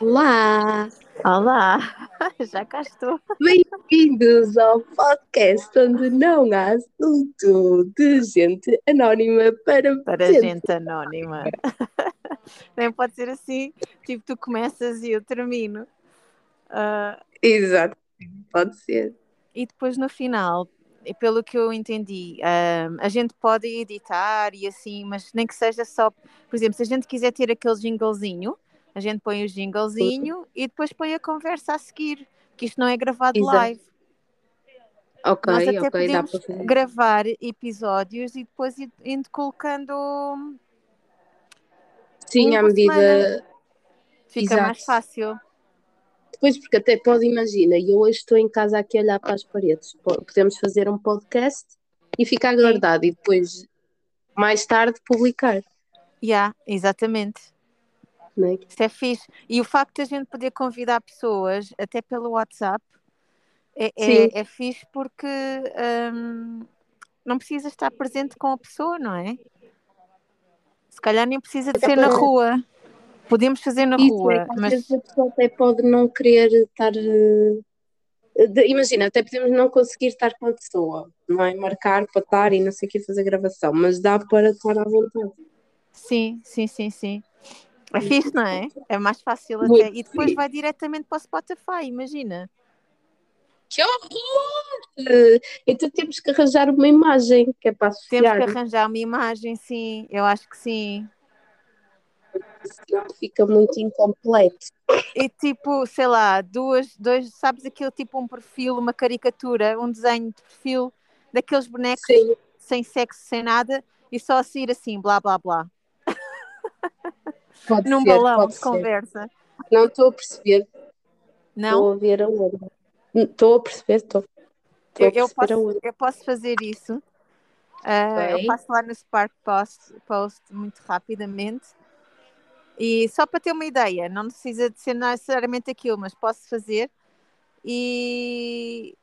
Olá! Olá, já cá estou. Bem-vindos ao podcast onde não há assunto de gente anónima para, Para gente anónima. Nem pode ser assim, tipo, tu começas e eu termino. Ah, Exato, pode ser. e depois no final, e pelo que eu entendi, ah, a gente pode editar e assim, mas nem que seja só, por exemplo, se a gente quiser ter aquele jinglezinho, a gente põe o jinglezinho e depois põe a conversa a seguir, que isto não é gravado Exato. live. Ok, Nós até ok, dá podemos para fazer. gravar episódios e depois indo colocando. Sim, à medida. semana. Fica Exato. mais fácil. Depois, porque até pode, imagina, e eu hoje estou em casa aqui a olhar para as paredes. Po- Podemos fazer um podcast e ficar guardado e depois, mais tarde, publicar. Yeah, exatamente. Não é? Isso é fixe. E o facto de a gente poder convidar pessoas, até pelo WhatsApp, é, é, é fixe porque hum, não precisa estar presente com a pessoa, não é? Se calhar nem precisa de ser na rua. Podemos fazer na Isso rua, é que às mas vezes a pessoa até pode não querer estar. eh, de- imagina, até podemos não conseguir estar com a pessoa, não é? Marcar para estar e não sei o que fazer gravação, mas dá para estar à vontade. sim, sim, sim, sim. É fixe, não é? É mais fácil Muito até. E depois vai diretamente para o Spotify, imagina. Que horror! Então temos que arranjar uma imagem que é para Temos associar, que arranjar uma imagem, sim. Eu acho que sim. senão fica muito incompleto. E tipo, sei lá, duas, dois, sabes aquilo tipo um perfil, uma caricatura, um desenho de perfil daqueles bonecos Sim, sem sexo, sem nada, e só a sair assim, blá blá blá. Pode Num ser, balão de ser. conversa. Não estou a perceber, Não? estou a ver a onda. Estou a perceber, estou. Eu, eu, posso, eu posso fazer isso. Ok. Eu passo lá no Spark Post, Post muito rapidamente. E só para ter uma ideia, não precisa de ser necessariamente aquilo, mas posso fazer e,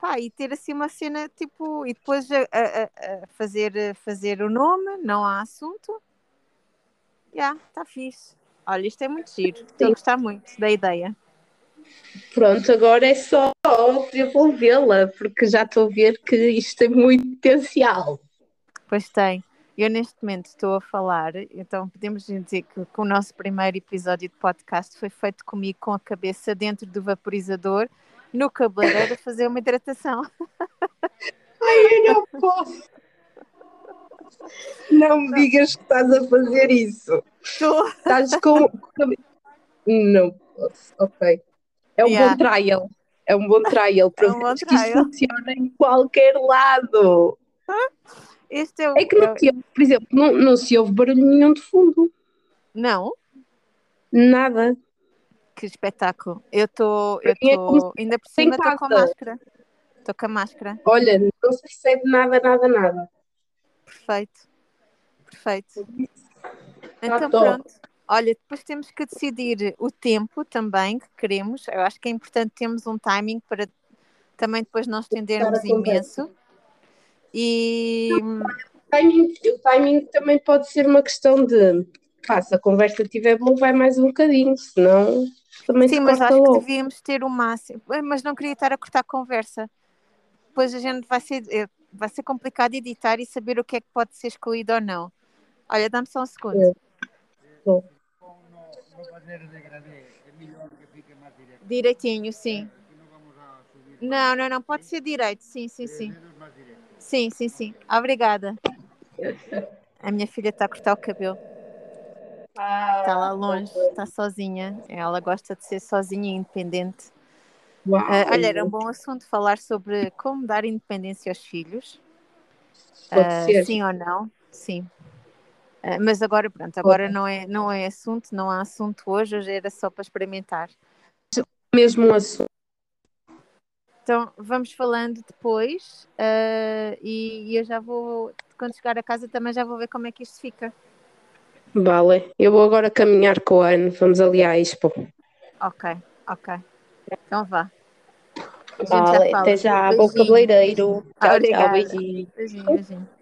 pá, e ter assim uma cena tipo, e depois a- a- a fazer, fazer o nome, não há assunto. Já, está fixe. Olha, isto é muito giro, estou a gostar muito da ideia. Pronto, agora é só desenvolvê-la, porque já estou a ver que isto tem muito potencial. Pois tem. Eu neste momento estou a falar, então podemos dizer que, que o nosso primeiro episódio de podcast foi feito comigo com a cabeça dentro do vaporizador, no cabeleireiro a fazer uma hidratação. Eu não posso. Não me digas que estás a fazer isso. Estou. Estás com. Não posso, ok. É um Yeah. bom trial. É um bom trial para É um que isto funciona em qualquer lado. Este é o. É que não é se ouve, por exemplo, não, não se ouve barulho nenhum de fundo. Não? Nada. Que espetáculo. Eu estou. Eu é como estou. Ainda por cima estou com máscara. Estou com a máscara. Olha, não se percebe nada, nada, nada. Perfeito. Perfeito. Então pronto. Olha, depois temos que decidir o tempo também que queremos. Eu acho que é importante termos um timing para também depois não estendermos imenso. E O timing, o timing também pode ser uma questão de pá, se a conversa estiver boa, vai mais um bocadinho, senão também sim, se mas acho que logo. devíamos ter o máximo. Mas não queria estar a cortar a conversa. Depois a gente vai ser, eh, vai ser complicado editar e saber o que é que pode ser excluído ou não. Olha, dá-me só um segundo. É. Bom, Direitinho, sim. Não, não, não, pode ser direito, sim, sim, sim. Sim, sim, sim. Obrigada. A minha filha está a cortar o cabelo. Está lá longe, está sozinha. Ela gosta de ser sozinha e independente. Uau. Ah, olha, era um bom assunto falar sobre como dar independência aos filhos. Ser. sim ou não? Sim. Ah, mas agora, pronto, agora não é, não é assunto, não há assunto hoje, hoje era só para experimentar. Mesmo um assunto. Então vamos falando depois ah, e, e eu já vou, quando chegar a casa também já vou ver como é que isto fica. Vale. Eu vou agora caminhar com a Ana. Vamos ali à Expo. Ok, ok. Então vá. Vale. fala. Até já. Bom Beijinho, cabeleireiro. beijinho. Tchau, tchau. Beijinho. Beijinho, beijinho.